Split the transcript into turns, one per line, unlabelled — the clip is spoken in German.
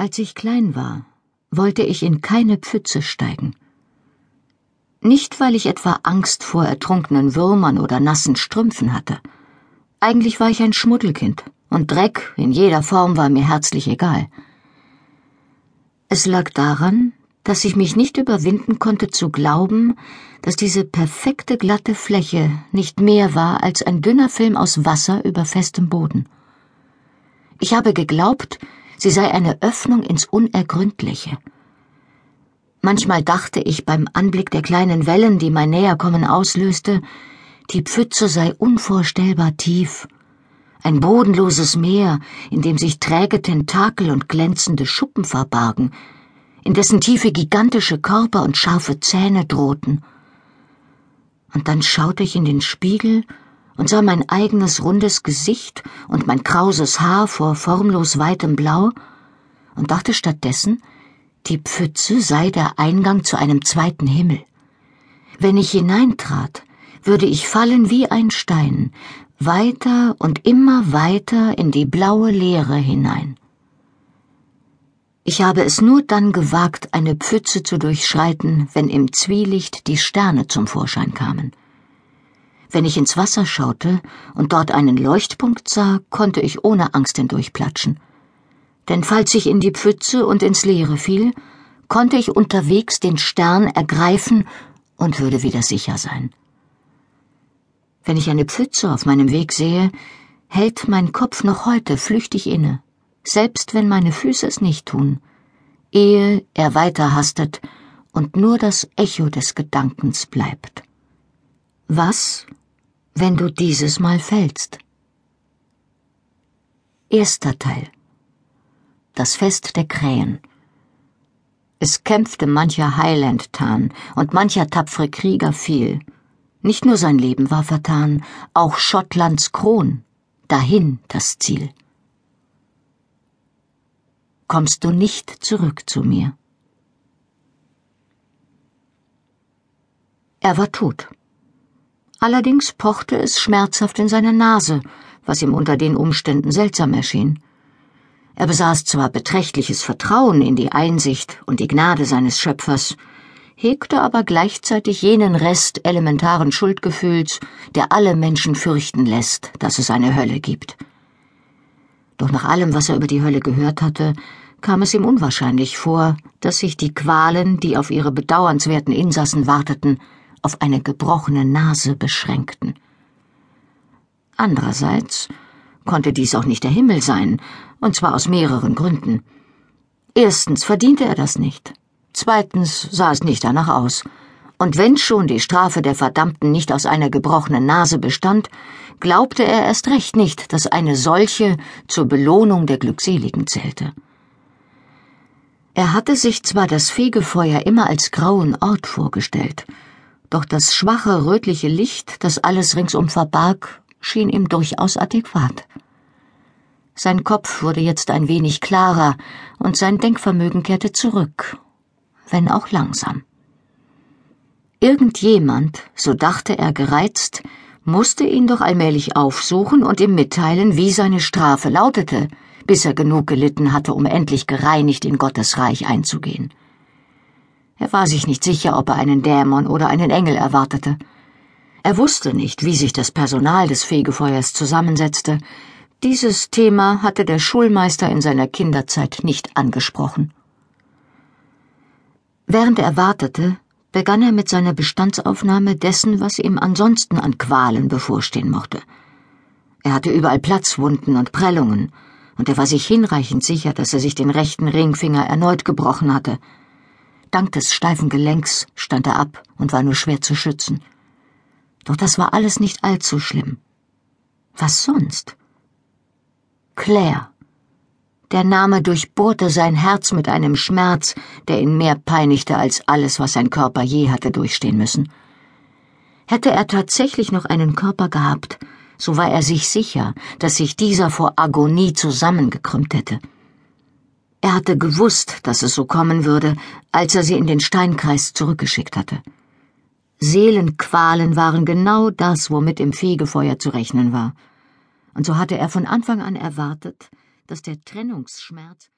Als ich klein war, wollte ich in keine Pfütze steigen. Nicht, weil ich etwa Angst vor ertrunkenen Würmern oder nassen Strümpfen hatte. Eigentlich war ich ein Schmuddelkind, und Dreck in jeder Form war mir herzlich egal. Es lag daran, dass ich mich nicht überwinden konnte zu glauben, dass diese perfekte glatte Fläche nicht mehr war als ein dünner Film aus Wasser über festem Boden. Ich habe geglaubt, sie sei eine Öffnung ins Unergründliche. Manchmal dachte ich beim Anblick der kleinen Wellen, die mein Näherkommen auslöste, die Pfütze sei unvorstellbar tief. Ein bodenloses Meer, in dem sich träge Tentakel und glänzende Schuppen verbargen, in dessen Tiefe gigantische Körper und scharfe Zähne drohten. Und dann schaute ich in den Spiegel und sah mein eigenes rundes Gesicht und mein krauses Haar vor formlos weitem Blau und dachte stattdessen, die Pfütze sei der Eingang zu einem zweiten Himmel. Wenn ich hineintrat, würde ich fallen wie ein Stein, weiter und immer weiter in die blaue Leere hinein. Ich habe es nur dann gewagt, eine Pfütze zu durchschreiten, wenn im Zwielicht die Sterne zum Vorschein kamen. Wenn ich ins Wasser schaute und dort einen Leuchtpunkt sah, konnte ich ohne Angst hindurchplatschen. Denn falls ich in die Pfütze und ins Leere fiel, konnte ich unterwegs den Stern ergreifen und würde wieder sicher sein. Wenn ich eine Pfütze auf meinem Weg sehe, hält mein Kopf noch heute flüchtig inne, selbst wenn meine Füße es nicht tun, ehe er weiterhastet und nur das Echo des Gedankens bleibt. Was, wenn du dieses Mal fällst. Erster Teil Das Fest der Krähen Es kämpfte mancher Highland-Tan und mancher tapfere Krieger fiel. Nicht nur sein Leben war vertan, auch Schottlands Kron, dahin das Ziel. Kommst du nicht zurück zu mir? Er war tot. Allerdings pochte es schmerzhaft in seiner Nase, was ihm unter den Umständen seltsam erschien. Er besaß zwar beträchtliches Vertrauen in die Einsicht und die Gnade seines Schöpfers, hegte aber gleichzeitig jenen Rest elementaren Schuldgefühls, der alle Menschen fürchten lässt, dass es eine Hölle gibt. Doch nach allem, was er über die Hölle gehört hatte, kam es ihm unwahrscheinlich vor, dass sich die Qualen, die auf ihre bedauernswerten Insassen warteten, auf eine gebrochene Nase beschränkten. Andererseits konnte dies auch nicht der Himmel sein, und zwar aus mehreren Gründen. Erstens verdiente er das nicht. Zweitens sah es nicht danach aus. Und wenn schon die Strafe der Verdammten nicht aus einer gebrochenen Nase bestand, glaubte er erst recht nicht, dass eine solche zur Belohnung der Glückseligen zählte. Er hatte sich zwar das Fegefeuer immer als grauen Ort vorgestellt, doch das schwache rötliche Licht, das alles ringsum verbarg, schien ihm durchaus adäquat. Sein Kopf wurde jetzt ein wenig klarer und sein Denkvermögen kehrte zurück, wenn auch langsam. Irgendjemand, so dachte er gereizt, musste ihn doch allmählich aufsuchen und ihm mitteilen, wie seine Strafe lautete, bis er genug gelitten hatte, um endlich gereinigt in Gottes Reich einzugehen. Er war sich nicht sicher, ob er einen Dämon oder einen Engel erwartete. Er wusste nicht, wie sich das Personal des Fegefeuers zusammensetzte. Dieses Thema hatte der Schulmeister in seiner Kinderzeit nicht angesprochen. Während er wartete, begann er mit seiner Bestandsaufnahme dessen, was ihm ansonsten an Qualen bevorstehen mochte. Er hatte überall Platzwunden und Prellungen, und er war sich hinreichend sicher, dass er sich den rechten Ringfinger erneut gebrochen hatte – Dank des steifen Gelenks stand er ab und war nur schwer zu schützen. Doch das war alles nicht allzu schlimm. Was sonst? Claire. Der Name durchbohrte sein Herz mit einem Schmerz, der ihn mehr peinigte als alles, was sein Körper je hatte durchstehen müssen. Hätte er tatsächlich noch einen Körper gehabt, so war er sich sicher, dass sich dieser vor Agonie zusammengekrümmt hätte. Er hatte gewusst, dass es so kommen würde, als er sie in den Steinkreis zurückgeschickt hatte. Seelenqualen waren genau das, womit im Fegefeuer zu rechnen war. Und so hatte er von Anfang an erwartet, dass der Trennungsschmerz